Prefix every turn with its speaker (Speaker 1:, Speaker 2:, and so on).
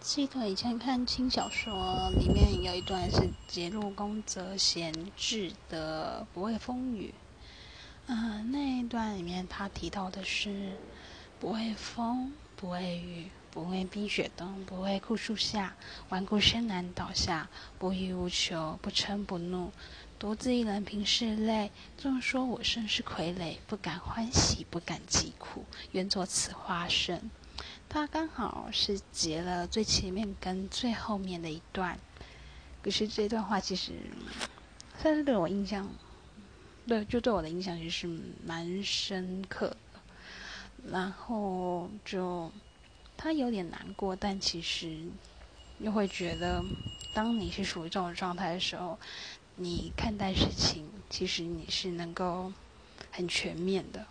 Speaker 1: 记得以前看轻小说，里面有一段是节录宫泽贤治的《不畏风雨》。嗯，那一段里面他提到的是：不畏风，不畏雨，不畏冰雪冬，不畏酷暑下，顽固深难倒下，不欲无求，不嗔不怒。独自一人凭是泪，纵说我身是傀儡，不敢欢喜，不敢疾苦，愿作此花生。它刚好是截了最前面跟最后面的一段，可是这段话其实算是对我印象，对，就对我的印象其实蛮深刻的。然后就他有点难过，但其实又会觉得，当你是属于这种状态的时候。你看待事情，其实你是能够很全面的。